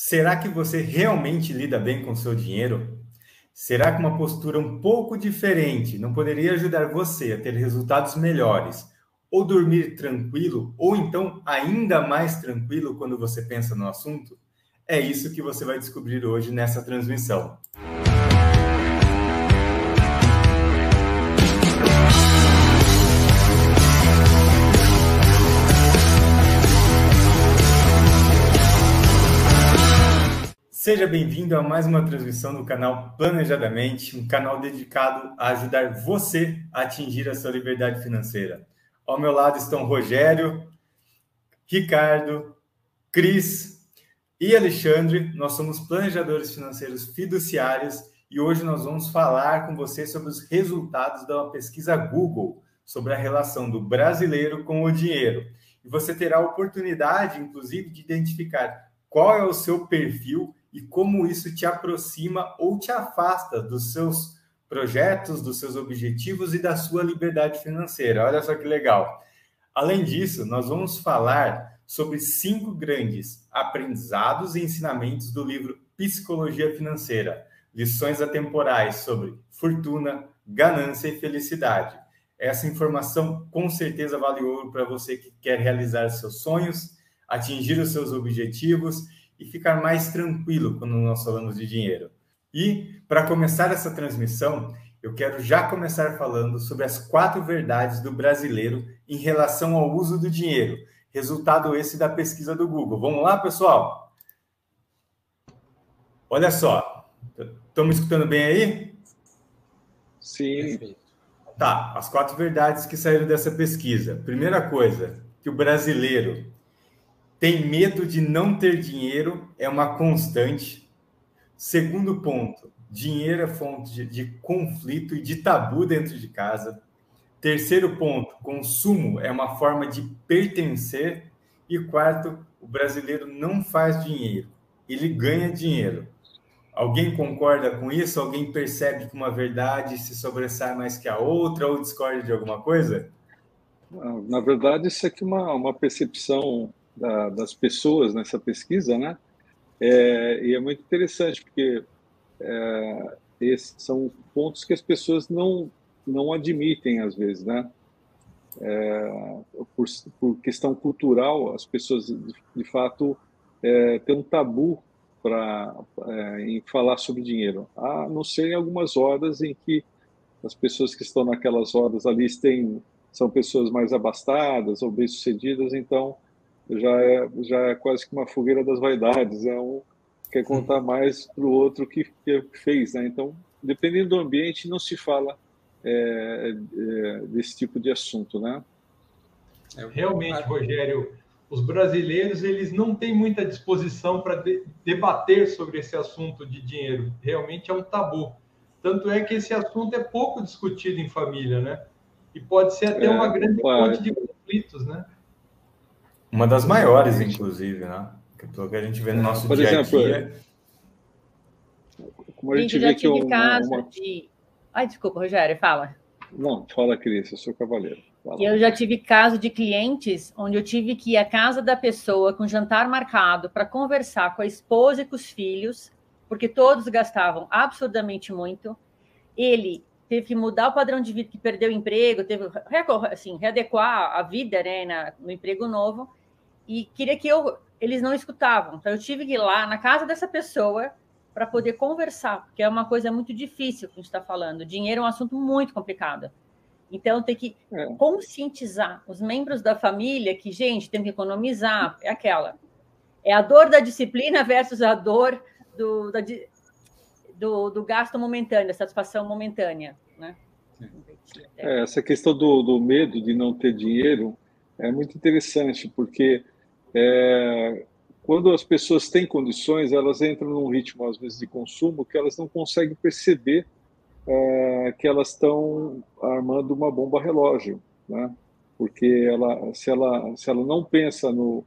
Será que você realmente lida bem com seu dinheiro? Será que uma postura um pouco diferente não poderia ajudar você a ter resultados melhores? Ou dormir tranquilo, ou então ainda mais tranquilo quando você pensa no assunto? É isso que você vai descobrir hoje nessa transmissão. Seja bem-vindo a mais uma transmissão do canal Planejadamente, um canal dedicado a ajudar você a atingir a sua liberdade financeira. Ao meu lado estão Rogério, Ricardo, Cris e Alexandre. Nós somos planejadores financeiros fiduciários e hoje nós vamos falar com você sobre os resultados da pesquisa Google sobre a relação do brasileiro com o dinheiro. E você terá a oportunidade, inclusive, de identificar qual é o seu perfil e como isso te aproxima ou te afasta dos seus projetos, dos seus objetivos e da sua liberdade financeira. Olha só que legal. Além disso, nós vamos falar sobre cinco grandes aprendizados e ensinamentos do livro Psicologia Financeira, lições atemporais sobre fortuna, ganância e felicidade. Essa informação com certeza vale ouro para você que quer realizar seus sonhos, atingir os seus objetivos e ficar mais tranquilo quando nós falamos de dinheiro. E, para começar essa transmissão, eu quero já começar falando sobre as quatro verdades do brasileiro em relação ao uso do dinheiro. Resultado esse da pesquisa do Google. Vamos lá, pessoal? Olha só. Estão me escutando bem aí? Sim. Tá, as quatro verdades que saíram dessa pesquisa. Primeira coisa, que o brasileiro tem medo de não ter dinheiro, é uma constante. Segundo ponto, dinheiro é fonte de, de, conflito e de tabu dentro de casa. Terceiro ponto, consumo é uma forma de pertencer. E quarto, o brasileiro não faz dinheiro, ele ganha dinheiro. Alguém concorda com isso? Alguém percebe que uma verdade se sobressai mais que a outra ou discorda de alguma coisa? Na verdade, isso é uma, uma percepção da, das pessoas nessa pesquisa, né? É, e é muito interessante porque é, esses são pontos que as pessoas não não admitem às vezes, né? É, por, por, questão cultural, as pessoas de, de fato é, têm um tabu para é, em falar sobre dinheiro, a não ser em algumas horas em que as pessoas que estão naquelas horas ali têm, são pessoas mais abastadas ou bem-sucedidas, então já é, já é quase que uma fogueira das vaidades, é um quer contar mais para o outro que, que fez, né? Então, dependendo do ambiente, não se fala é, é, desse tipo de assunto, né? É, realmente, Rogério, os brasileiros eles não têm muita disposição para de, debater sobre esse assunto de dinheiro. Realmente é um tabu. Tanto é que esse assunto é pouco discutido em família, né? E pode ser até é, uma grande fonte de? Uma das maiores, inclusive, né? Pelo que a gente vê no nosso Por dia exemplo, a dia. Como a gente, gente já tive uma, caso uma... de. Ai, desculpa, Rogério, fala. Não, fala, Cris, eu sou cavaleiro. Fala. E eu já tive caso de clientes onde eu tive que ir à casa da pessoa com jantar marcado para conversar com a esposa e com os filhos, porque todos gastavam absurdamente muito. Ele teve que mudar o padrão de vida, que perdeu o emprego, teve assim, readequar a vida né, no emprego novo e queria que eu. Eles não escutavam. Então, eu tive que ir lá na casa dessa pessoa para poder conversar, porque é uma coisa muito difícil que a gente está falando. Dinheiro é um assunto muito complicado. Então, tem que é. conscientizar os membros da família que, gente, tem que economizar. É aquela. É a dor da disciplina versus a dor do, da, do, do gasto momentâneo, da satisfação momentânea. Né? É, essa questão do, do medo de não ter dinheiro é muito interessante, porque é, quando as pessoas têm condições, elas entram num ritmo, às vezes, de consumo que elas não conseguem perceber é, que elas estão armando uma bomba relógio, né? Porque ela, se ela, se ela não pensa no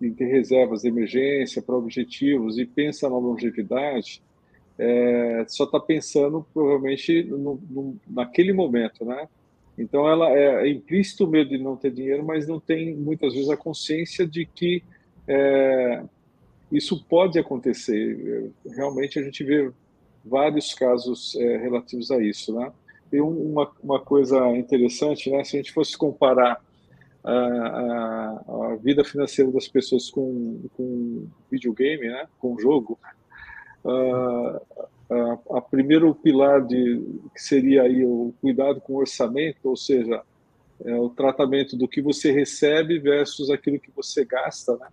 em ter reservas de emergência para objetivos e pensa na longevidade, é, só está pensando provavelmente no, no, naquele momento, né? Então, ela é, é implícito o medo de não ter dinheiro, mas não tem muitas vezes a consciência de que é, isso pode acontecer. Realmente a gente vê vários casos é, relativos a isso, né? Tem uma, uma coisa interessante, né? Se a gente fosse comparar a, a, a vida financeira das pessoas com, com videogame, né? Com jogo, a, a, a, primeiro pilar de que seria aí o cuidado com o orçamento, ou seja, é o tratamento do que você recebe versus aquilo que você gasta, né?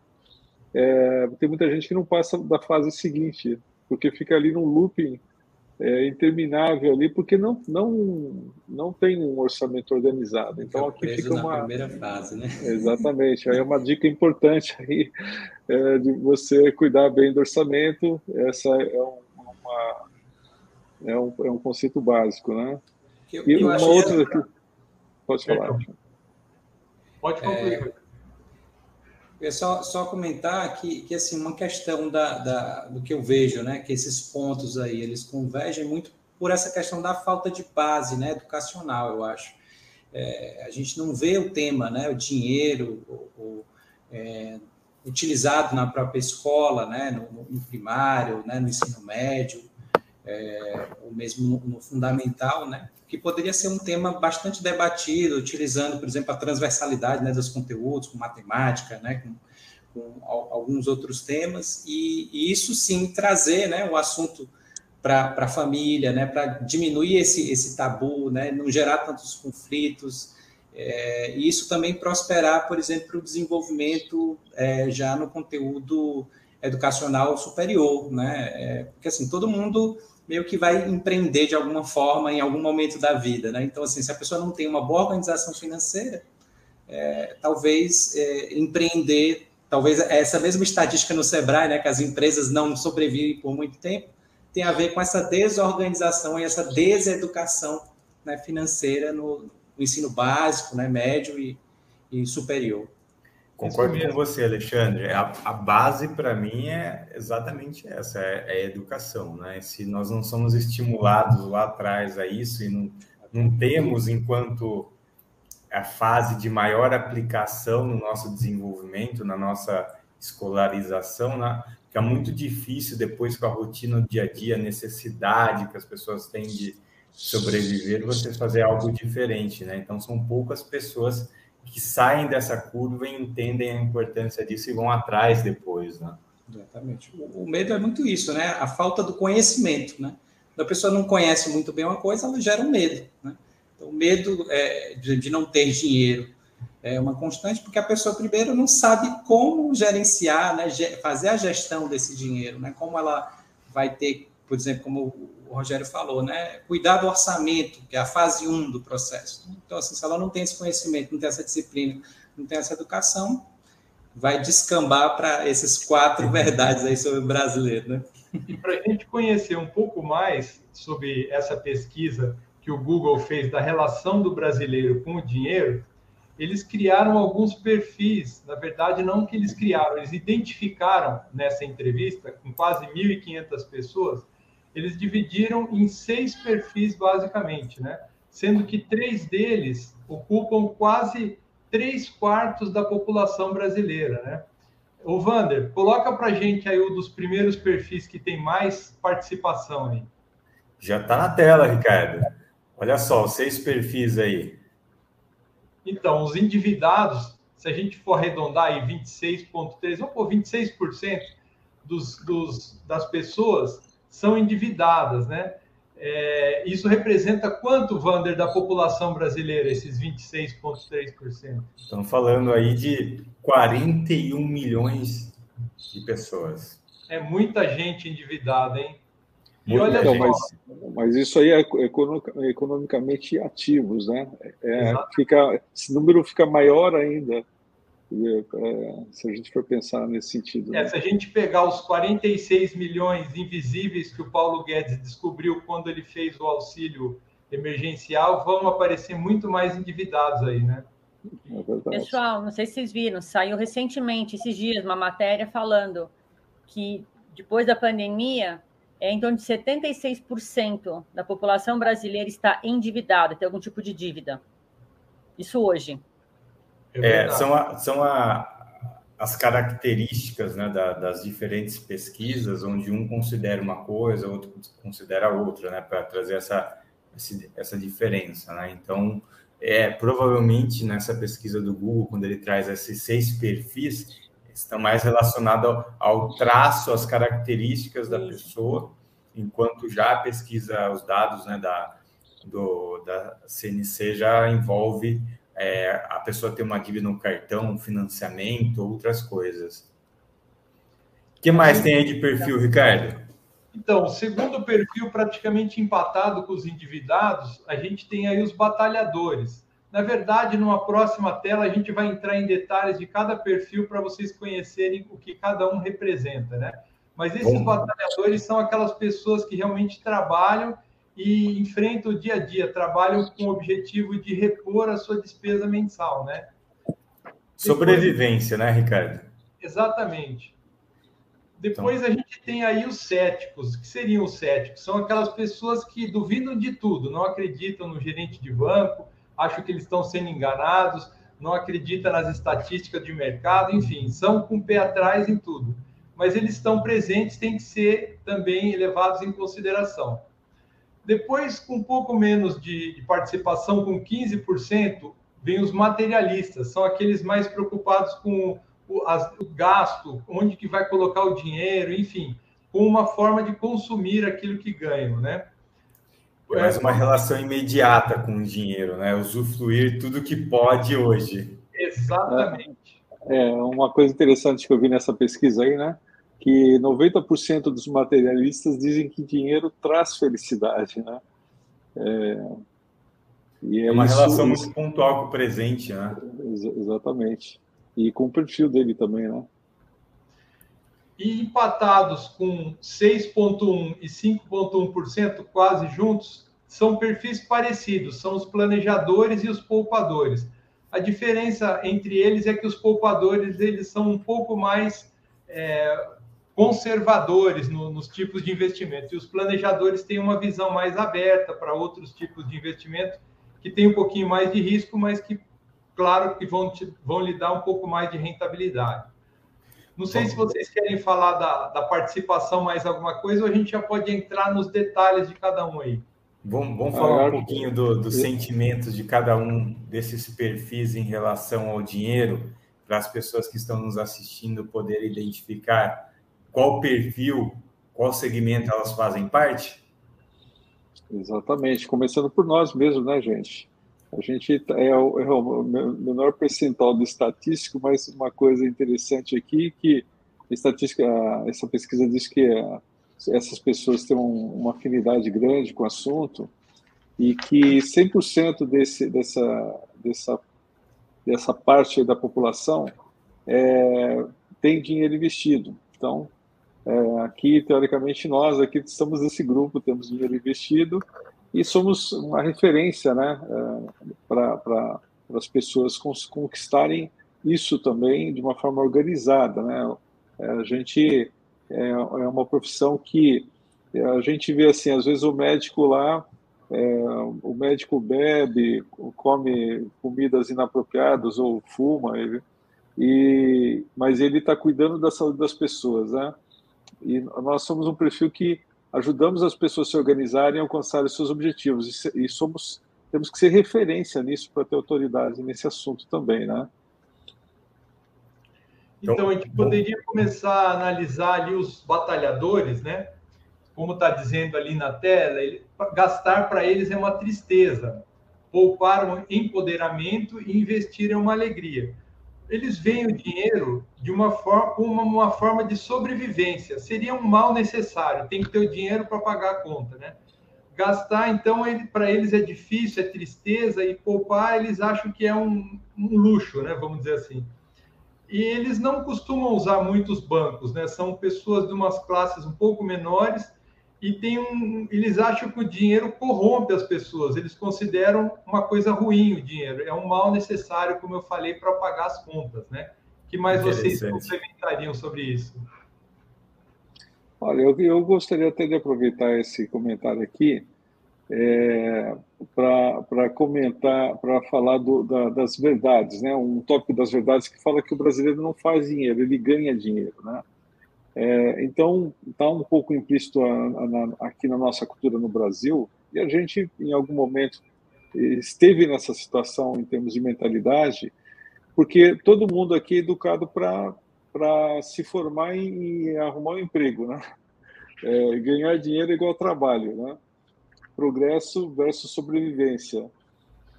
É, tem muita gente que não passa da fase seguinte, porque fica ali num looping é, interminável ali, porque não, não, não tem um orçamento organizado. Então aqui fica uma primeira fase, né? Exatamente. Aí é uma dica importante aí é, de você cuidar bem do orçamento. Essa é um, uma é um, é um conceito básico, né? Eu, e eu uma outra que... pode falar. Pode concluir. É... Eu só, só comentar que, que assim, uma questão da, da, do que eu vejo, né, que esses pontos aí, eles convergem muito por essa questão da falta de base né, educacional, eu acho. É, a gente não vê o tema, né, o dinheiro, o, o, é, utilizado na própria escola, né, no, no primário, né, no ensino médio, é, ou mesmo no, no, fundamental, né, que poderia ser um tema bastante debatido, utilizando, por exemplo, a transversalidade né, dos conteúdos, com matemática, né, com, com alguns outros temas, e, e, isso sim trazer né, o assunto para a família, né, para diminuir esse, esse tabu, né, não gerar tantos conflitos, é, e isso também prosperar, por exemplo, o desenvolvimento é, já no conteúdo educacional superior, né? É, porque assim todo mundo meio que vai empreender de alguma forma em algum momento da vida, né? Então, assim, se a pessoa não tem uma boa organização financeira, é, talvez é, empreender, talvez essa mesma estatística no Sebrae, né, que as empresas não sobrevivem por muito tempo, tem a ver com essa desorganização e essa deseducação né, financeira no, no, ensino básico, né, médio e, e superior. Concordo com você, Alexandre. A, a base para mim é exatamente essa, é, é, a educação, né? Se nós não somos estimulados lá atrás a isso e não, não temos enquanto a fase de maior aplicação no nosso desenvolvimento, na nossa escolarização, né? que é muito difícil depois com a rotina do dia a dia, a necessidade que as pessoas têm de sobreviver, você fazer algo diferente, né? Então são poucas pessoas que saem dessa curva e entendem a importância disso e vão atrás depois, né? Exatamente. O, medo é muito isso, né? A falta do conhecimento, né? Quando a pessoa não conhece muito bem uma coisa, ela gera um medo, né? Então, o medo é, de, de não ter dinheiro é uma constante, porque a pessoa, primeiro, não sabe como gerenciar, né? fazer a gestão desse dinheiro, né? Como ela vai ter, por exemplo, como o Rogério falou, né? Cuidar do orçamento, que é a fase 1 um do processo. Então, assim, se ela não tem esse conhecimento, não tem essa disciplina, não tem essa educação, vai descambar para esses quatro verdades aí sobre o brasileiro, né? E para a gente conhecer um pouco mais sobre essa pesquisa que o Google fez da relação do brasileiro com o dinheiro, eles criaram alguns perfis. Na verdade, não que eles criaram, eles identificaram nessa entrevista, com quase 1.500 pessoas, eles dividiram em seis perfis, basicamente, né? Sendo que três deles ocupam quase três quartos da população brasileira, né? O Vander, coloca para gente aí um dos primeiros perfis que tem mais participação aí. Já está na tela, Ricardo. Olha só, seis perfis aí. Então, os endividados, se a gente for arredondar aí 26,3%, vamos pôr 26% dos, dos, das pessoas são endividadas, né? É, isso representa quanto, Vander, da população brasileira, esses 26,3%? Estamos falando aí de 41 milhões de pessoas. É muita gente endividada, hein? E olha então, mas, mas, isso aí é economicamente ativos, né? É, fica, esse número fica maior ainda se a gente for pensar nesse sentido. É, né? Se a gente pegar os 46 milhões invisíveis que o Paulo Guedes descobriu quando ele fez o auxílio emergencial, vão aparecer muito mais endividados aí, né? É Pessoal, não sei se vocês viram, saiu recentemente, esses dias, uma matéria falando que depois da pandemia, é em torno de 76% da população brasileira está endividada, tem algum tipo de dívida. Isso hoje. É, são a, são a, as características né, da, das diferentes pesquisas, onde um considera uma coisa, outro considera outra, né, para trazer essa, essa diferença. Né? Então, é, provavelmente nessa pesquisa do Google, quando ele traz esses seis perfis, estão mais relacionados ao, ao traço, às características da pessoa, enquanto já a pesquisa, os dados né, da, do, da CNC já envolve é, a pessoa ter uma dívida no cartão, financiamento, outras coisas. O que mais tem aí de perfil, Ricardo? Então, segundo o perfil praticamente empatado com os endividados, a gente tem aí os batalhadores. Na verdade, numa próxima tela, a gente vai entrar em detalhes de cada perfil para vocês conhecerem o que cada um representa, né? Mas esses Bom. batalhadores são aquelas pessoas que realmente trabalham e enfrentam o dia a dia, trabalham com o objetivo de repor a sua despesa mensal, né? Sobrevivência, Depois... né, Ricardo? Exatamente. Depois então... a gente tem aí os céticos. O que seriam os céticos? São aquelas pessoas que duvidam de tudo, não acreditam no gerente de banco, acham que eles estão sendo enganados, não acreditam nas estatísticas de mercado, enfim, são com o pé atrás em tudo. Mas eles estão presentes, têm que ser também levados em consideração. Depois, com um pouco menos de, de participação, com 15%, vem os materialistas, são aqueles mais preocupados com o, as, o gasto, onde que vai colocar o dinheiro, enfim, com uma forma de consumir aquilo que ganham, né? É mais uma relação imediata com o dinheiro, né? Usufruir tudo que pode hoje. Exatamente. É, é uma coisa interessante que eu vi nessa pesquisa aí, né? Que 90% dos materialistas dizem que dinheiro traz felicidade, né? É, e é, é uma isso, relação muito pontual com o presente, né? Ex exatamente. E com o perfil dele também, né? E empatados com 6,1% e 5,1%, quase juntos, são perfis parecidos, são os planejadores e os poupadores. A diferença entre eles é que os poupadores eles são um pouco mais é, conservadores no, nos tipos de investimento. E os planejadores têm uma visão mais aberta para outros tipos de investimento que tem um pouquinho mais de risco, mas que, claro, que vão, te, vão lhe dar um pouco mais de rentabilidade. Não sei se vocês querem falar da, da participação mais alguma coisa ou a gente já pode entrar nos detalhes de cada um aí. Vamos, vamos falar um pouquinho dos do sentimentos de cada um desses perfis em relação ao dinheiro, para as pessoas que estão nos assistindo poderem identificar qual perfil, qual segmento elas fazem parte? Exatamente, começando por nós mesmos, né, gente? A gente é o, é menor percentual do estatístico, mas uma coisa interessante aqui que a estatística, essa pesquisa diz que essas pessoas têm uma afinidade grande com o assunto e que 100% desse, dessa, dessa, dessa parte da população é, tem dinheiro investido. Então, é, aqui, teoricamente, nós aqui estamos nesse grupo, temos dinheiro investido e somos uma referência né, é, para as pessoas conquistarem isso também de uma forma organizada. Né? É, a gente é, é uma profissão que a gente vê assim, às vezes o médico lá, é, o médico bebe, come comidas inapropriadas ou fuma, ele, e, mas ele está cuidando da saúde das pessoas, né? E nós somos um perfil que ajudamos as pessoas a se organizarem e alcançarem seus objetivos. E, somos temos que ser referência nisso para ter autoridade nesse assunto também, né? Então, a gente poderia começar a analisar ali os batalhadores, né? Como está dizendo ali na tela, ele, gastar para eles é uma tristeza, poupar um empoderamento e investir é uma alegria eles veem o dinheiro de uma forma, uma, uma forma de sobrevivência. Seria um mal necessário. Tem que ter o dinheiro para pagar a conta, né? Gastar, então, ele, para eles é difícil, é tristeza, e poupar eles acham que é um, um luxo, né? Vamos dizer assim. E eles não costumam usar muitos bancos, né? São pessoas de umas classes um pouco menores e tem um, eles acham que o dinheiro corrompe as pessoas, eles consideram uma coisa ruim o dinheiro, é um mal necessário, como eu falei, para pagar as contas, né? que mais vocês complementariam sobre isso? Olha, eu, eu gostaria até de aproveitar esse comentário aqui é, para comentar, para falar do, da, das verdades, né? Um tópico das verdades que fala que o brasileiro não faz dinheiro, ele ganha dinheiro, né? É, então, está um pouco implícito a, a, aqui na nossa cultura no Brasil, e a gente, em algum momento, esteve nessa situação em termos de mentalidade, porque todo mundo aqui é educado para se formar e arrumar um emprego, né? É, ganhar dinheiro é igual trabalho, né? progresso versus sobrevivência.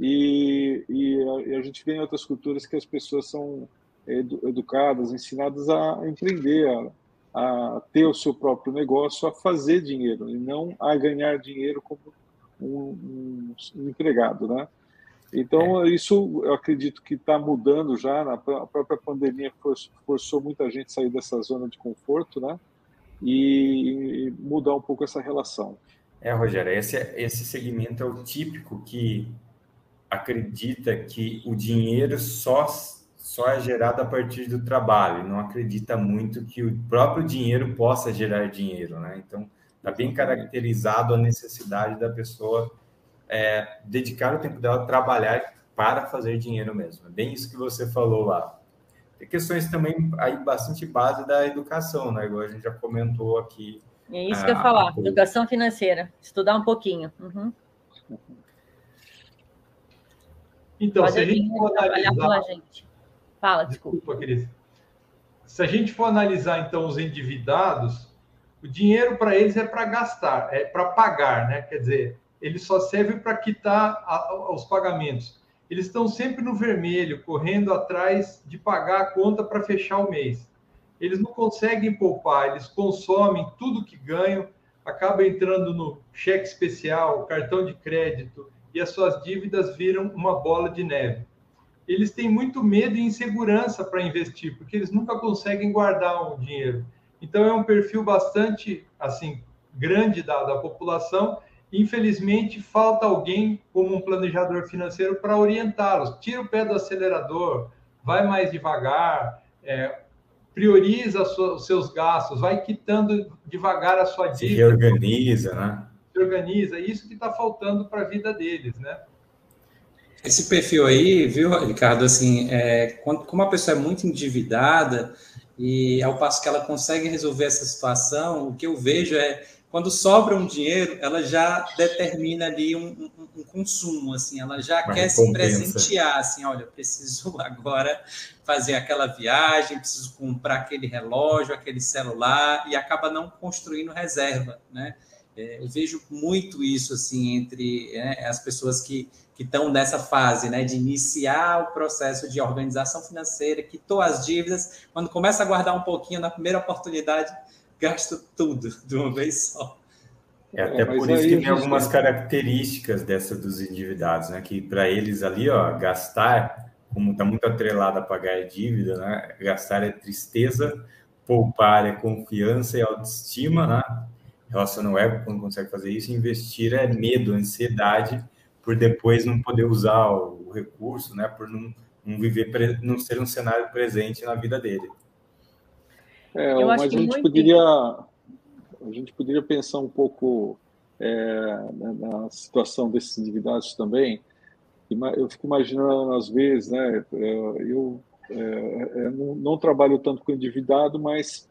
E, e, a, e, a, gente vê em outras culturas que as pessoas são edu, educadas, ensinadas a empreender, a, a, ter o seu próprio negócio, a fazer dinheiro, e não a ganhar dinheiro como um, um empregado, né? Então, é. isso eu acredito que está mudando já. A própria pandemia forçou muita gente a sair dessa zona de conforto, né? E mudar um pouco essa relação. É, Rogério, esse, esse segmento é o típico que acredita que o dinheiro só, só é gerado a partir do trabalho, não acredita muito que o próprio dinheiro possa gerar dinheiro, né? Então, está bem caracterizado a necessidade da pessoa é, dedicar o tempo dela a trabalhar para fazer dinheiro mesmo. É bem isso que você falou lá. Tem questões também aí bastante base da educação, né? Igual a gente já comentou aqui é isso ah, que eu ia falar, educação financeira, estudar um pouquinho. Uhum. Então, Pode se a gente for analisar... gente. Fala, desculpa. desculpa Cris. Se a gente for analisar, então, os endividados, o dinheiro para eles é para gastar, é para pagar, né? Quer dizer, ele só serve para quitar a, os pagamentos. Eles estão sempre no vermelho, correndo atrás de pagar a conta para fechar o mês eles não conseguem poupar, eles consomem tudo que ganham, acaba entrando no cheque especial, cartão de crédito e as suas dívidas viram uma bola de neve. Eles têm muito medo e insegurança para investir, porque eles nunca conseguem guardar um dinheiro. Então é um perfil bastante assim grande da, da população. Infelizmente falta alguém como um planejador financeiro para orientá-los. Tira o pé do acelerador, vai mais devagar, é, prioriza os seus gastos, vai quitando devagar a sua dívida. Se organiza, né? Se organiza, isso que está faltando para a vida deles, né? Esse perfil aí, viu, Ricardo, assim, é, quando, como a pessoa é muito endividada e ao passo que ela consegue resolver essa situação, o que eu vejo é quando sobra um dinheiro, ela já determina ali um, um, um consumo, assim, ela já Uma quer recompensa. se presentear, assim, olha, preciso agora fazer aquela viagem, preciso comprar aquele relógio, aquele celular, e acaba não construindo reserva, né? É, eu vejo muito isso, assim, entre né, as pessoas que que estão nessa fase, né, de iniciar o processo de organização financeira, quitou as dívidas, quando começa a guardar um pouquinho na primeira oportunidade, gasta tudo de uma vez só. É até é, por isso que tem algumas características dessa dos endividados, né? Que para eles ali, ó, gastar, como está muito atrelado a pagar dívida, né? Gastar é tristeza, poupar é confiança e autoestima, né? Relaciona o ego quando consegue fazer isso, investir é medo, ansiedade por depois não poder usar o recurso, né? Por não, não viver, não ser um cenário presente na vida dele. É, Eu mas a gente muito... poderia a gente poderia pensar um pouco é, na situação desses endividados também. Eu fico imaginando às vezes, né? É, eu é, é, não, não, trabalho tanto com endividado, mas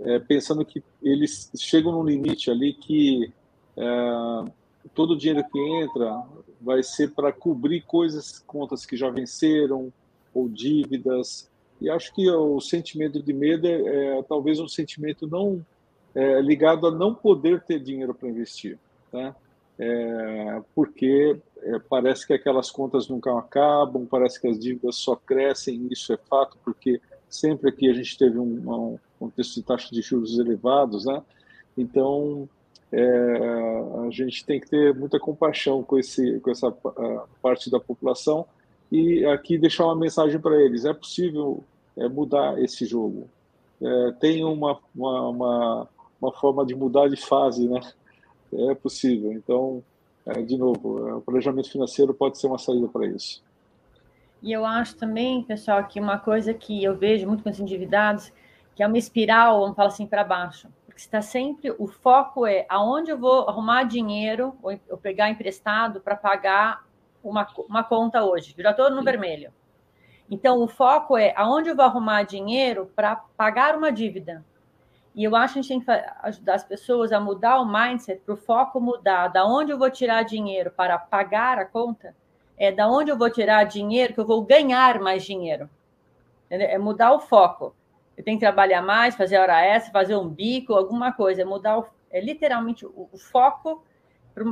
é, pensando que eles chegam num limite ali que é, todo o dinheiro que entra vai ser para cobrir coisas, contas que já venceram ou dívidas e acho que o sentimento de medo é, é talvez um sentimento não é, ligado a não poder ter dinheiro para investir, tá? Porque é, parece que aquelas contas nunca acabam, parece que as dívidas só crescem, isso é fato, porque sempre aqui a gente teve um, um contexto de taxa de juros elevados, né? Então, é, a gente tem que ter muita compaixão com, esse, com essa parte da população e aqui deixar uma mensagem para eles: é possível é, mudar esse jogo. É, tem uma, uma, uma, uma, forma de mudar de fase, né? É possível. Então, é, de novo, é, o planejamento financeiro pode ser uma saída para isso. E eu acho também, pessoal, que uma coisa que eu vejo muito com os endividados, que é uma espiral, vamos falar assim, para baixo. porque está sempre o foco é aonde eu vou arrumar dinheiro ou pegar emprestado para pagar uma, uma conta hoje. Eu já estou no Sim. vermelho. Então o foco é aonde eu vou arrumar dinheiro para pagar uma dívida. E eu acho que a gente tem que ajudar as pessoas a mudar o mindset para o foco mudar. Da onde eu vou tirar dinheiro para pagar a conta, é da onde eu vou tirar dinheiro que eu vou ganhar mais dinheiro. É mudar o foco. Eu tenho que trabalhar mais, fazer hora extra, fazer um bico, alguma coisa. É mudar, o, é literalmente o, o foco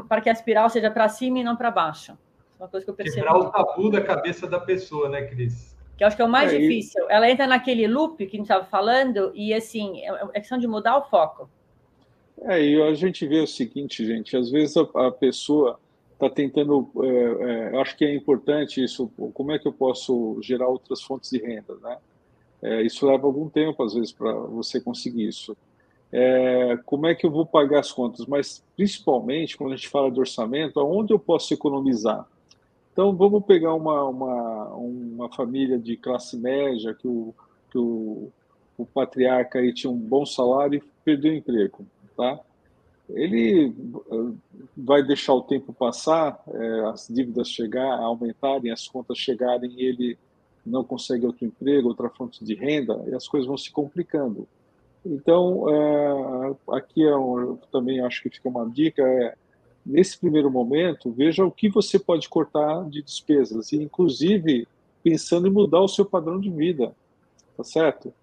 para que a espiral seja para cima e não para baixo. É uma coisa que eu percebo. Quebrar o tabu da cabeça da pessoa, né, Cris? que eu acho que é o mais é, difícil. Ela entra naquele loop que a gente estava falando, e assim, é, é questão de mudar o foco. É, e a gente vê o seguinte, gente, às vezes a, a pessoa está tentando, é, é, acho que é importante isso, como é que eu posso gerar outras fontes de renda, né? É, isso leva algum tempo, às vezes, para você conseguir isso. É, como é que eu vou pagar as contas? Mas, principalmente, quando a gente fala de orçamento, aonde eu posso economizar? Então, vamos pegar uma, uma, uma família de classe média, que o, que o, o patriarca aí tinha um bom salário e perdeu o emprego, tá? Ele eh, vai deixar o tempo passar, é, as dívidas chegar, aumentarem, as contas chegarem e ele não consegue outro emprego, outra fonte de renda, e as coisas vão se complicando. Então, é, aqui é um, também acho que fica uma dica, é nesse primeiro momento, veja o que você pode cortar de despesas, e inclusive pensando em mudar o seu padrão de vida, tá certo?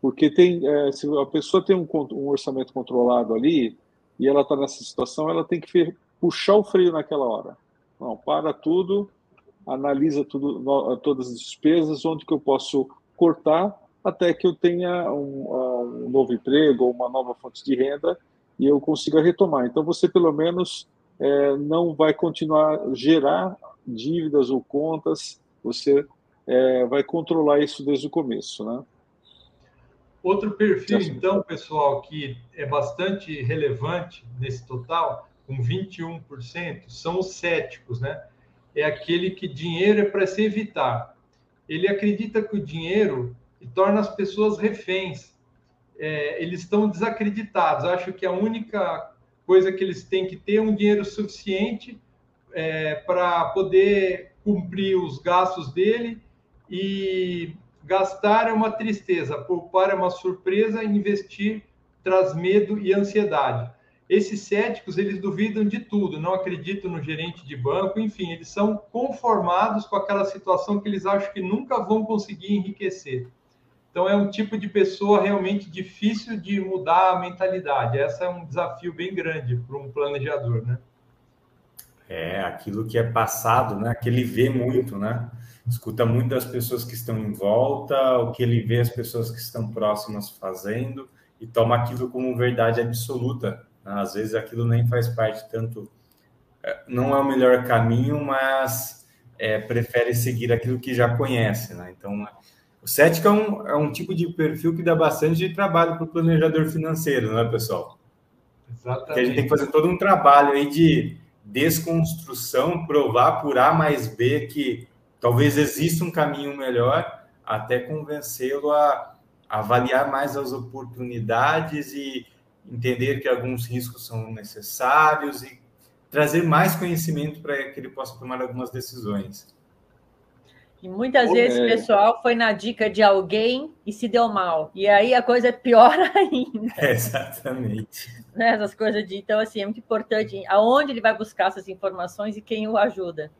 Porque tem, é, se a pessoa tem um, um, orçamento controlado ali e ela está nessa situação, ela tem que puxar o freio naquela hora. Não, para tudo, analisa tudo, todas as despesas, onde que eu posso cortar até que eu tenha um, um novo emprego ou uma nova fonte de renda e eu consiga retomar. Então, você pelo menos é, não vai continuar gerar dívidas ou contas, você é, vai controlar isso desde o começo, né? Outro perfil, então, pessoal, que é bastante relevante nesse total, com 21%, são os céticos, né? É aquele que dinheiro é para se evitar. Ele acredita que o dinheiro torna as pessoas reféns. É, eles estão desacreditados. Acho que a única coisa que eles têm que ter um dinheiro suficiente é, para poder cumprir os gastos dele e gastar é uma tristeza, poupar é uma surpresa, investir traz medo e ansiedade. Esses céticos, eles duvidam de tudo, não acreditam no gerente de banco, enfim, eles são conformados com aquela situação que eles acham que nunca vão conseguir enriquecer. Então, é um tipo de pessoa realmente difícil de mudar a mentalidade. Essa é um desafio bem grande para um planejador, né? É, aquilo que é passado, né? Que ele vê muito, né? Escuta muito das pessoas que estão em volta, o que ele vê as pessoas que estão próximas fazendo e toma aquilo como verdade absoluta. Às vezes aquilo nem faz parte tanto, é, não é o melhor caminho, mas é, prefere seguir aquilo que já conhece, né? Então o cético é um, é um tipo de perfil que dá bastante trabalho para o planejador financeiro, não é, pessoal? Exatamente. Porque a gente tem que fazer todo um trabalho aí de desconstrução, provar por A mais B que talvez exista um caminho melhor, até convencê-lo a avaliar mais as oportunidades e entender que alguns riscos são necessários e trazer mais conhecimento para que ele possa tomar algumas decisões. E muitas vezes o pessoal foi na dica de alguém e se deu mal. E aí a coisa é pior ainda. É, exatamente. Né? Essas coisas de. Então, assim, é muito importante aonde ele vai buscar essas informações e quem o ajuda.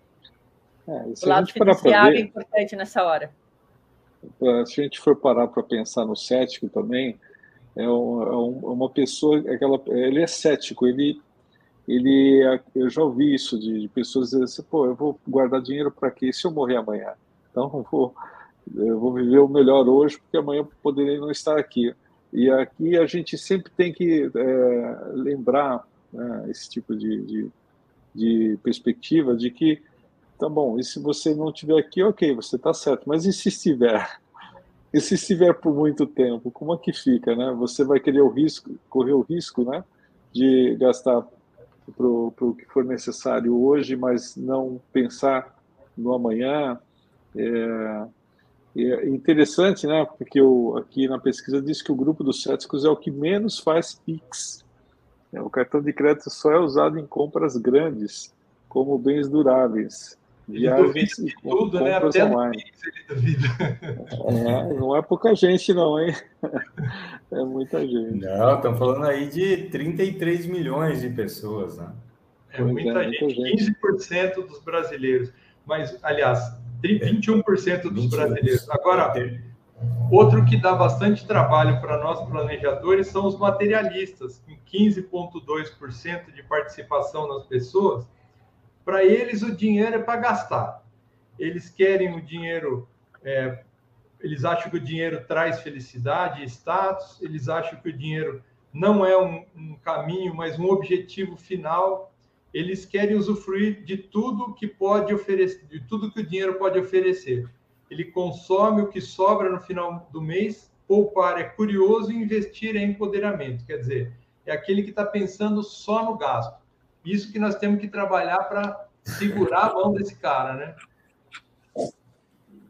É, o lado ver, é importante nessa hora. Se a gente for parar para pensar no cético também, é, um, é uma pessoa, aquela, ele é cético, ele ele eu já ouvi isso de, de pessoas dizendo assim, pô, eu vou guardar dinheiro para quê? Se eu morrer amanhã? Então, eu vou, eu vou viver o melhor hoje, porque amanhã poderei não estar aqui. E aqui a gente sempre tem que é, lembrar né, esse tipo de, de, de, perspectiva de que, tá bom, e se você não estiver aqui, ok, você está certo, mas e se estiver? E se estiver por muito tempo, como é que fica, né? Você vai querer o risco, correr o risco, né, de gastar para o que for necessário hoje, mas não pensar no amanhã, é, é interessante, né? Porque eu, aqui na pesquisa diz que o grupo dos céticos é o que menos faz PIX. É, o cartão de crédito só é usado em compras grandes, como bens duráveis, viagens e tudo, né? compras né? online. É, não é pouca gente, não, hein? É muita gente. Não, estamos falando aí de 33 milhões de pessoas, né? É muita, é, gente, muita gente, 15% dos brasileiros. Mas, aliás, 21% dos 21%. brasileiros. Agora, outro que dá bastante trabalho para nós planejadores são os materialistas, com 15,2% de participação nas pessoas. Para eles, o dinheiro é para gastar. Eles querem o dinheiro, é, eles acham que o dinheiro traz felicidade status, eles acham que o dinheiro não é um, um caminho, mas um objetivo final eles querem usufruir de tudo que pode oferecer, de tudo que o dinheiro pode oferecer. Ele consome o que sobra no final do mês, poupar é curioso e investir é empoderamento. Quer dizer, é aquele que está pensando só no gasto. Isso que nós temos que trabalhar para segurar a mão desse cara, né?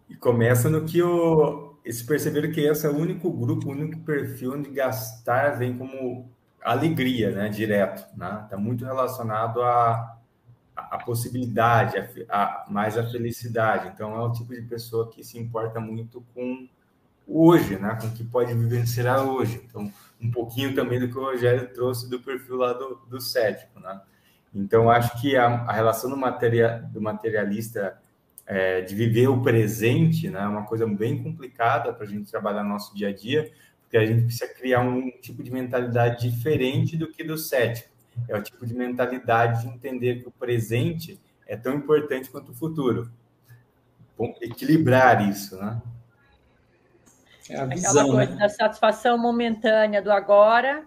E começa no que o. Eles perceberam que esse é o único grupo, o único perfil onde gastar vem como alegria, né, direto, né? Está muito relacionado à, à possibilidade, a, a, mais a felicidade. Então, é o tipo de pessoa que se importa muito com hoje, né, com o que pode vivenciar hoje. Então, um pouquinho também do que o Rogério trouxe do perfil lá do, do cético, né? Então, acho que a, a relação do, materia, do materialista é, de viver o presente, né, é uma coisa bem complicada para a gente trabalhar no nosso dia a dia, porque a gente precisa criar um tipo de mentalidade diferente do que do cético. É o tipo de mentalidade de entender que o presente é tão importante quanto o futuro. Bom, equilibrar isso, né? É a visão, Aquela coisa né? da satisfação momentânea do agora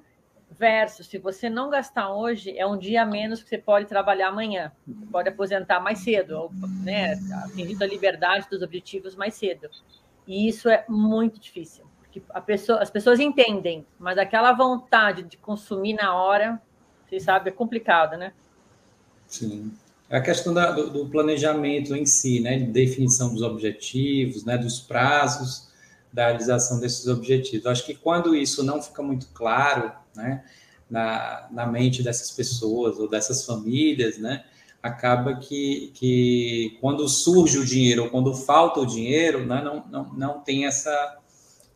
versus se você não gastar hoje, é um dia a menos que você pode trabalhar amanhã. pode aposentar mais cedo, ou, né, atingindo a liberdade dos objetivos mais cedo. E isso é muito difícil que a pessoa, as pessoas entendem, mas aquela vontade de consumir na hora, você sabe, é complicado, né? Sim. É a questão da, do, do, planejamento em si, né? De definição dos objetivos, né? Dos prazos da realização desses objetivos. Eu acho que quando isso não fica muito claro, né? Na, na mente dessas pessoas ou dessas famílias, né? Acaba que, que quando surge o dinheiro ou quando falta o dinheiro, né? não, não, não tem essa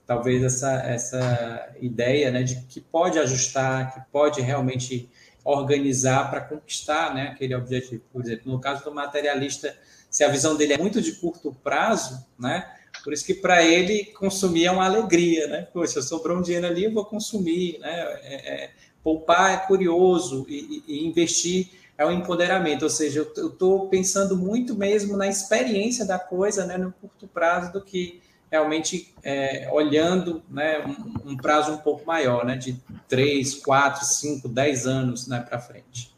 talvez essa, essa ideia né, de que pode ajustar, que pode realmente organizar para conquistar né, aquele objetivo. Por exemplo, no caso do materialista, se a visão dele é muito de curto prazo, né, por isso que para ele consumir é uma alegria, né? Poxa, sobrou um dinheiro ali, eu vou consumir, né? É, é, poupar é curioso e, e, investir é um empoderamento, ou seja, eu estou pensando muito mesmo na experiência da coisa, né, no curto prazo, do que realmente é, olhando né, um, um, prazo um pouco maior, né, de 3, 4, 5, 10 anos né, para frente.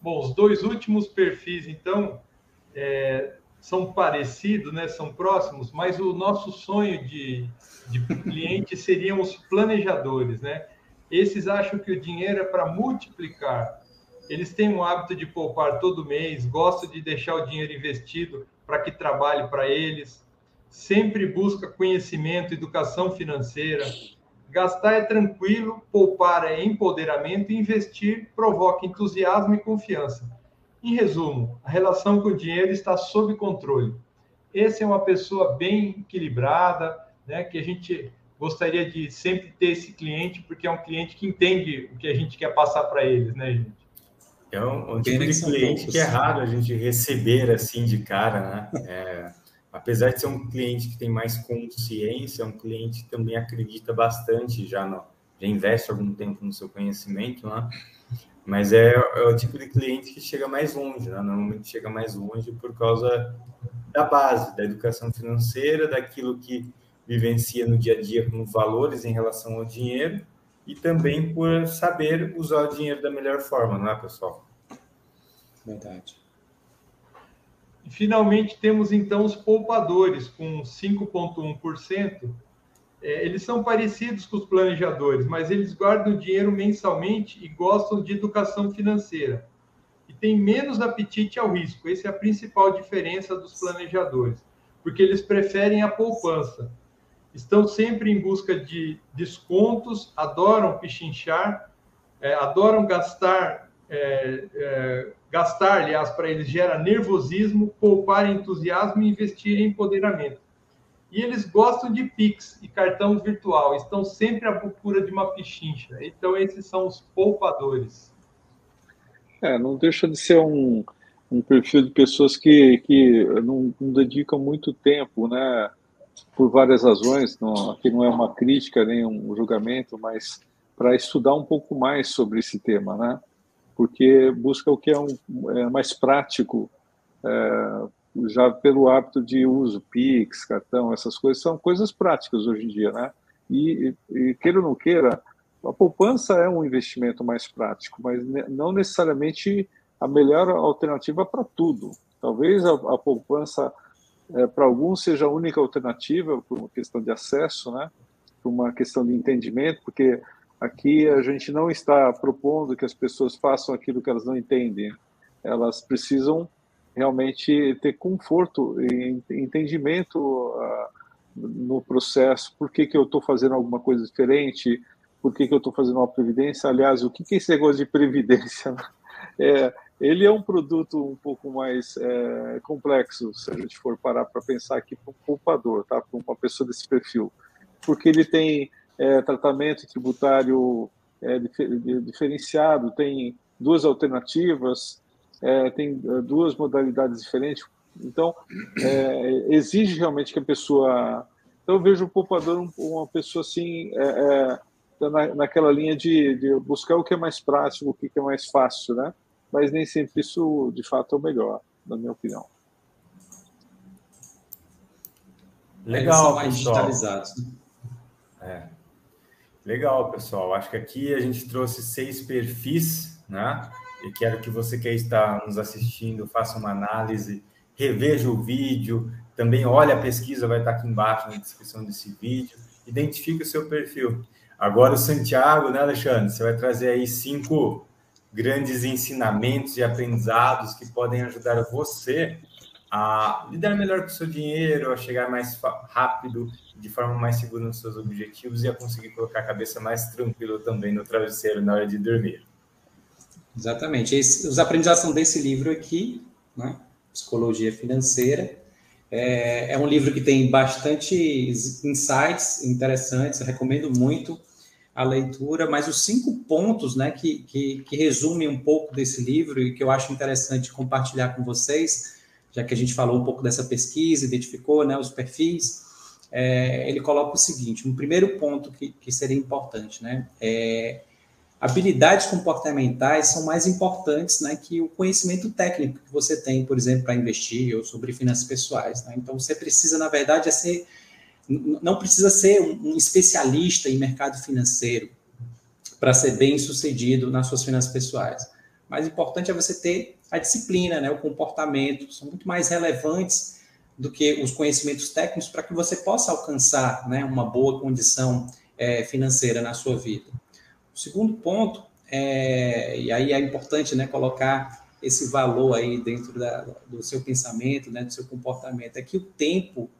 Bom, os dois últimos perfis, então, é, são parecidos, né, são próximos, mas o nosso sonho de, de cliente seriam os planejadores. Né? Esses acham que o dinheiro é para multiplicar. Eles têm o hábito de poupar todo mês, gostam de deixar o dinheiro investido para que trabalhe para eles sempre busca conhecimento, educação financeira. Gastar é tranquilo, poupar é empoderamento e investir provoca entusiasmo e confiança. Em resumo, a relação com o dinheiro está sob controle. Esse é uma pessoa bem equilibrada, né, que a gente gostaria de sempre ter esse cliente, porque é um cliente que entende o que a gente quer passar para eles, né, gente? É um, um tipo de cliente que é raro a gente receber assim de cara, né? É apesar de ser um cliente que tem mais consciência, é um cliente que também acredita bastante já no, já investe algum tempo no seu conhecimento, né? Mas é, é o tipo de cliente que chega mais longe, né? Normalmente chega mais longe por causa da base, da educação financeira, daquilo que vivencia no dia a dia como valores em relação ao dinheiro e também por saber usar o dinheiro da melhor forma, não é, pessoal? Verdade. Finalmente, temos então os poupadores, com 5,1%. É, eles são parecidos com os planejadores, mas eles guardam dinheiro mensalmente e gostam de educação financeira. E têm menos apetite ao risco. Essa é a principal diferença dos planejadores. porque eles preferem a poupança. Estão sempre em busca de descontos, adoram pichinchar, é, adoram gastar, é, é, gastar, aliás, para eles gera nervosismo, poupar entusiasmo e investir em empoderamento. E eles gostam de Pix e cartão virtual, estão sempre à procura de uma pichincha. Então, esses são os poupadores. É, não deixa de ser um, um perfil de pessoas que, que não, não dedicam muito tempo, né? Por várias razões, não, aqui não é uma crítica nem um julgamento, mas para estudar um pouco mais sobre esse tema, né? Porque busca o que é, um, é mais prático, é, já pelo hábito de uso, Pix, cartão, essas coisas, são coisas práticas hoje em dia, né? E, e queira ou não queira, a poupança é um investimento mais prático, mas não necessariamente a melhor alternativa para tudo. Talvez a, a poupança, é, para alguns, seja a única alternativa por uma questão de acesso, né? por uma questão de entendimento, porque aqui a gente não está propondo que as pessoas façam aquilo que elas não entendem. Elas precisam realmente ter conforto e entendimento uh, no processo. Por que, que eu estou fazendo alguma coisa diferente? Por que, que eu estou fazendo uma previdência? Aliás, o que, que é esse negócio de previdência? É, ele é um produto um pouco mais é, complexo, se a gente for parar para pensar aqui para um poupador, tá? para uma pessoa desse perfil, porque ele tem é, tratamento tributário é, diferenciado, tem duas alternativas, é, tem é, duas modalidades diferentes, então é, exige realmente que a pessoa. Então eu vejo o poupador uma pessoa assim tá na, naquela linha de, de buscar o que é mais prático, o que é mais fácil, né? mas nem sempre isso de fato é o melhor, na minha opinião. Legal, mais pessoal. digitalizados. Né? É. Legal, pessoal. Acho que aqui a gente trouxe seis perfis, né? E quero que você que está nos assistindo faça uma análise, reveja o vídeo, também olhe a pesquisa, vai estar aqui embaixo na descrição desse vídeo, identifique o seu perfil. Agora o Santiago, né, Alexandre? Você vai trazer aí cinco grandes ensinamentos e aprendizados que podem ajudar você a lidar melhor com o seu dinheiro, a chegar mais rápido, de forma mais segura nos seus objetivos e a conseguir colocar a cabeça mais tranquila também no travesseiro na hora de dormir. Exatamente. Esse, os aprendizados desse livro aqui, né? Psicologia Financeira. É, é um livro que tem bastante insights interessantes, recomendo muito a leitura, mas os cinco pontos né, que, que, que resumem um pouco desse livro e que eu acho interessante compartilhar com vocês, já que a gente falou um pouco dessa pesquisa, identificou né, os perfis, é, ele coloca o seguinte: um primeiro ponto que, que seria importante, né? É, habilidades comportamentais são mais importantes né, que o conhecimento técnico que você tem, por exemplo, para investir ou sobre finanças pessoais. Né? Então, você precisa, na verdade, é ser não precisa ser um, especialista em mercado financeiro para ser bem sucedido nas suas finanças pessoais. Mais importante é você ter a disciplina, né, o comportamento, são muito mais relevantes do que os conhecimentos técnicos para que você possa alcançar né, uma boa condição é, financeira na sua vida. O segundo ponto, é, e aí é importante né, colocar esse valor aí dentro da, do seu pensamento, né, do seu comportamento, é que o tempo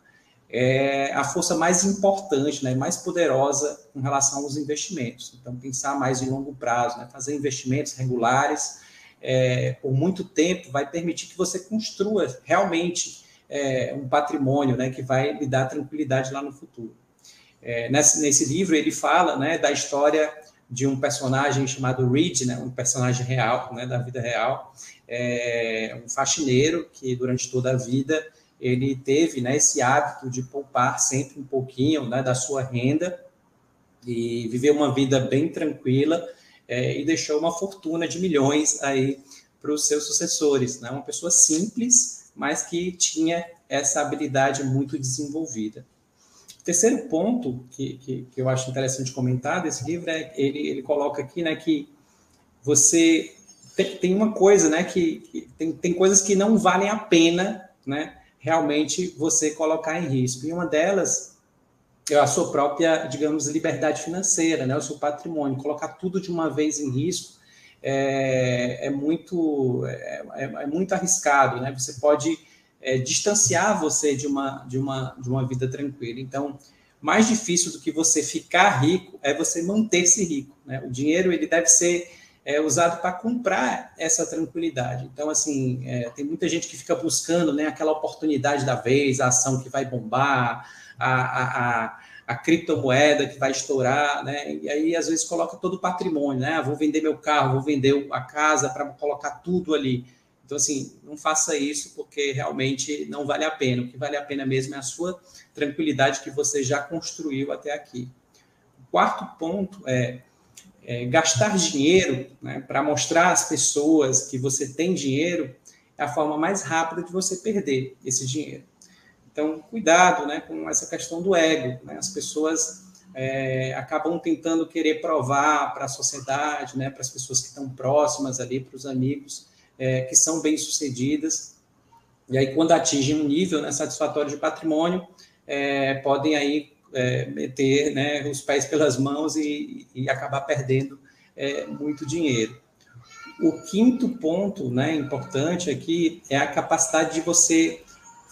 é a força mais importante, né, mais poderosa com relação aos investimentos. Então, pensar mais em longo prazo, né, fazer investimentos regulares é, por muito tempo vai permitir que você construa realmente é, um patrimônio né, que vai lhe dar tranquilidade lá no futuro. É, nesse, nesse, livro, ele fala né, da história de um personagem chamado Reed, né, um personagem real, né, da vida real, é, um faxineiro que durante toda a vida ele teve né, esse hábito de poupar sempre um pouquinho né, da sua renda e viver uma vida bem tranquila é, e deixou uma fortuna de milhões aí para os seus sucessores. Né? Uma pessoa simples, mas que tinha essa habilidade muito desenvolvida. O terceiro ponto que, que, que eu acho interessante comentar desse livro é ele, ele coloca aqui né, que você tem, tem uma coisa, né, que, que tem, tem coisas que não valem a pena, né, realmente você colocar em risco. E uma delas a sua própria, digamos, liberdade financeira, né? o seu patrimônio. Colocar tudo de uma vez em risco é, é muito, é, é, é muito arriscado. Né? Você pode é, distanciar você de uma, de, uma, de uma vida tranquila. Então, mais difícil do que você ficar rico é você manter-se rico. Né? O dinheiro ele deve ser é, usado para comprar essa tranquilidade. Então, assim, é, tem muita gente que fica buscando né, aquela oportunidade da vez, a ação que vai bombar, a, a, a, criptomoeda que vai estourar, né? E aí, às vezes, coloca todo o patrimônio, né? Ah, vou vender meu carro, vou vender a casa para colocar tudo ali. Então, assim, não faça isso porque realmente não vale a pena. O que vale a pena mesmo é a sua tranquilidade que você já construiu até aqui. O quarto ponto é é, gastar dinheiro né, para mostrar às pessoas que você tem dinheiro é a forma mais rápida de você perder esse dinheiro. Então, cuidado né, com essa questão do ego. Né? As pessoas é, acabam tentando querer provar para a sociedade, né, para as pessoas que estão próximas ali, para os amigos, é, que são bem-sucedidas. E aí, quando atingem um nível né, satisfatório de patrimônio, é, podem aí é, meter né, os pés pelas mãos e, e acabar perdendo é, muito dinheiro. O quinto ponto né, importante aqui é a capacidade de você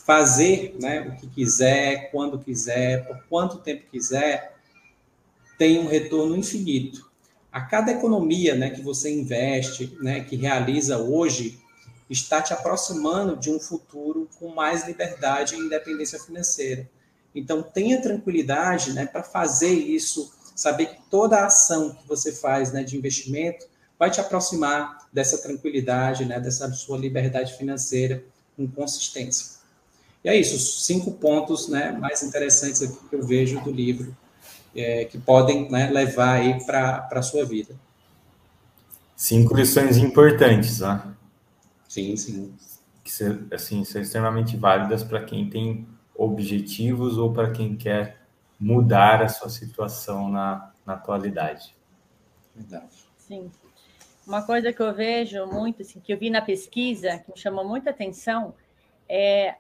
fazer né, o que quiser, quando quiser, por quanto tempo quiser, tem um retorno infinito. A cada economia né, que você investe, né, que realiza hoje, está te aproximando de um futuro com mais liberdade e independência financeira. Então, tenha tranquilidade né, para fazer isso, saber que toda ação que você faz né, de investimento vai te aproximar dessa tranquilidade, né, dessa sua liberdade financeira com consistência. E é isso, cinco pontos né, mais interessantes aqui que eu vejo do livro, é, que podem né, levar aí para a sua vida. Cinco lições importantes, né? Sim, sim. Que assim, são extremamente válidas para quem tem objetivos ou para quem quer mudar a sua situação na, na atualidade. Verdade. Sim. Uma coisa que eu vejo muito, assim, que eu vi na pesquisa, que me chamou muita atenção, é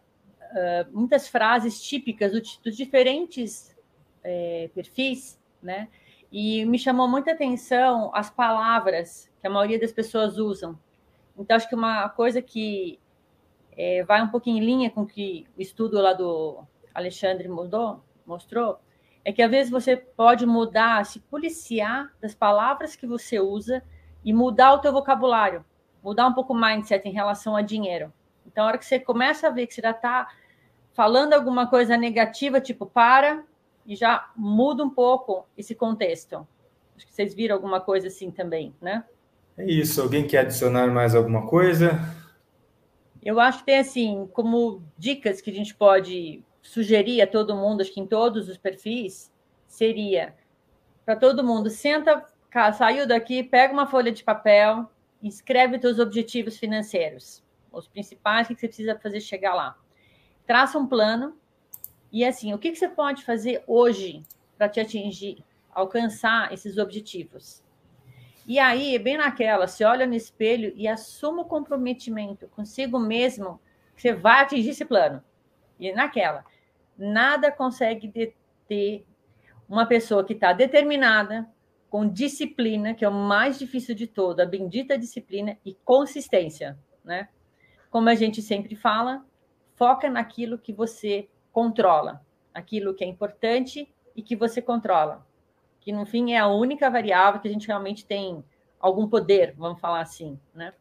muitas frases típicas do, diferentes é, perfis, né? E me chamou muita atenção as palavras que a maioria das pessoas usam. Então, acho que uma coisa que é, vai um pouquinho em linha com o que o estudo lá do Alexandre mudou, mostrou, é que às vezes você pode mudar, se policiar das palavras que você usa e mudar o teu vocabulário, mudar um pouco o mindset em relação a dinheiro. Então, a hora que você começa a ver que você já está falando alguma coisa negativa, tipo, para, e já muda um pouco esse contexto. Acho que vocês viram alguma coisa assim também, né? É isso. Alguém quer adicionar mais alguma coisa? Eu acho que tem assim, como dicas que a gente pode sugerir a todo mundo, acho que em todos os perfis, seria para todo mundo, senta, saiu daqui, pega uma folha de papel, escreve seus objetivos financeiros, os principais que você precisa fazer chegar lá. Traça um plano e assim, o que, você pode fazer hoje para te atingir, alcançar esses objetivos? E aí, bem naquela, você olha no espelho e assuma o comprometimento consigo mesmo que você vai atingir esse plano. E naquela, nada consegue deter uma pessoa que está determinada, com disciplina, que é o mais difícil de todo, a bendita disciplina e consistência, né? Como a gente sempre fala, foca naquilo que você controla, aquilo que é importante e que você controla que no fim é a única variável que a gente realmente tem algum poder, vamos falar assim, né?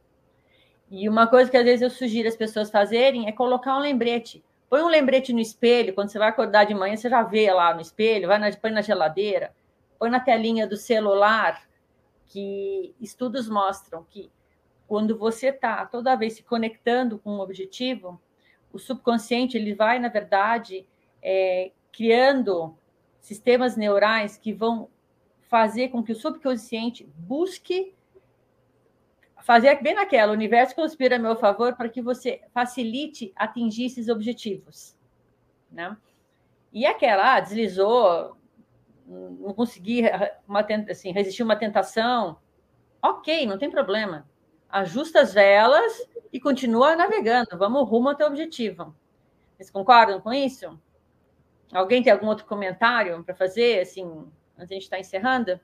E uma coisa que às vezes eu sugiro as pessoas fazerem é colocar um lembrete. Põe um lembrete no espelho, quando você vai acordar de manhã, você já vê lá no espelho, vai na, põe na geladeira, põe na telinha do celular, que estudos mostram que quando você está toda vez se conectando com um objetivo, o subconsciente ele vai, na verdade, é, criando sistemas neurais que vão fazer com que o subconsciente busque fazer bem naquela, o universo conspira a meu favor para que você facilite atingir esses objetivos, né? E aquela, ah, deslizou, não consegui uma, assim, resistir uma tentação, ok, não tem problema. Ajusta as velas e continua navegando, vamos rumo ao teu objetivo. Vocês concordam com isso? Alguém tem algum outro comentário para fazer, assim, a gente está encerrando?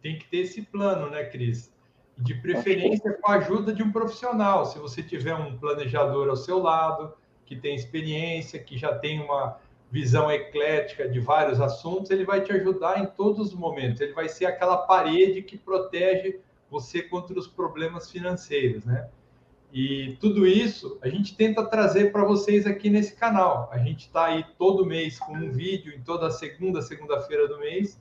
Tem que ter esse plano, né, Cris? de preferência com a ajuda de um profissional. Se você tiver um planejador ao seu lado, que tem experiência, que já tem uma visão eclética de vários assuntos, ele vai te ajudar em todos os momentos. Ele vai ser aquela parede que protege você contra os problemas financeiros, né? E tudo isso a gente tenta trazer para vocês aqui nesse canal. A gente está aí todo mês com um vídeo, em toda segunda, segunda-feira do mês,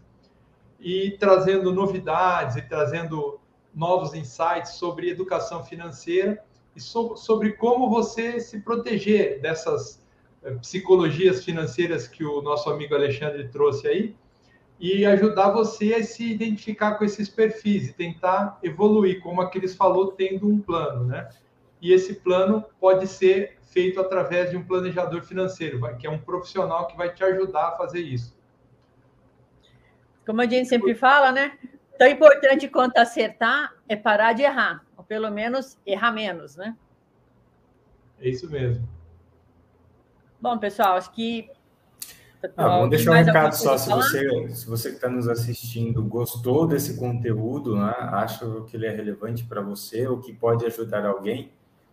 e trazendo novidades e trazendo novos insights sobre educação financeira e so sobre como você se proteger dessas eh, psicologias financeiras que o nosso amigo Alexandre trouxe aí e ajudar você a se identificar com esses perfis e tentar evoluir, como aqueles falou, tendo um plano, né? E esse plano pode ser feito através de um planejador financeiro, que é um profissional que vai te ajudar a fazer isso. Como a gente sempre fala, né? Tão importante quanto acertar é parar de errar, ou pelo menos errar menos, né? É isso mesmo. Bom, pessoal, acho que. Ah, vamos deixar um recado só. Se você, se você que está nos assistindo gostou desse conteúdo, né, acha que ele é relevante para você ou que pode ajudar alguém,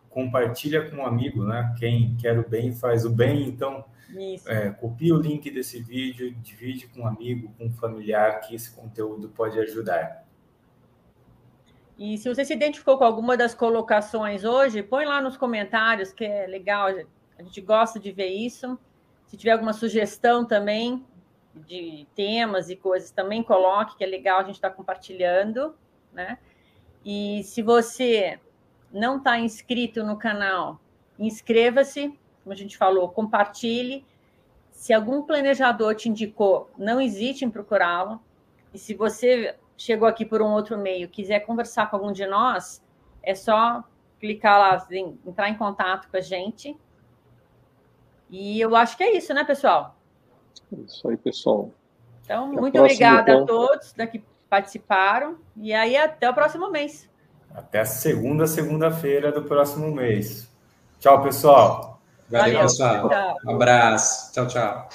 compartilha com um amigo, né? Quem quer o bem faz o bem, então é, copia o link desse vídeo, divide com um amigo, com um familiar, que esse conteúdo pode ajudar. E se você se identificou com alguma das colocações hoje, põe lá nos comentários, que é legal, a gente gosta de ver isso. Se tiver alguma sugestão também de temas e coisas, também coloque, que é legal a gente estar tá compartilhando, né? E se você não está inscrito no canal, inscreva-se, como a gente falou, compartilhe. Se algum planejador te indicou, não hesite em procurá-lo. E se você chegou aqui por um outro meio, quiser conversar com algum de nós, é só clicar lá, entrar em contato com a gente. E eu acho que é isso, né, pessoal? Isso aí, pessoal. Então, até muito obrigada então. a todos né, que participaram. E aí, até o próximo mês. Até a segunda, segunda-feira do próximo mês. Tchau, pessoal. Valeu, Valeu pessoal. Tchau. Um abraço. Tchau, tchau.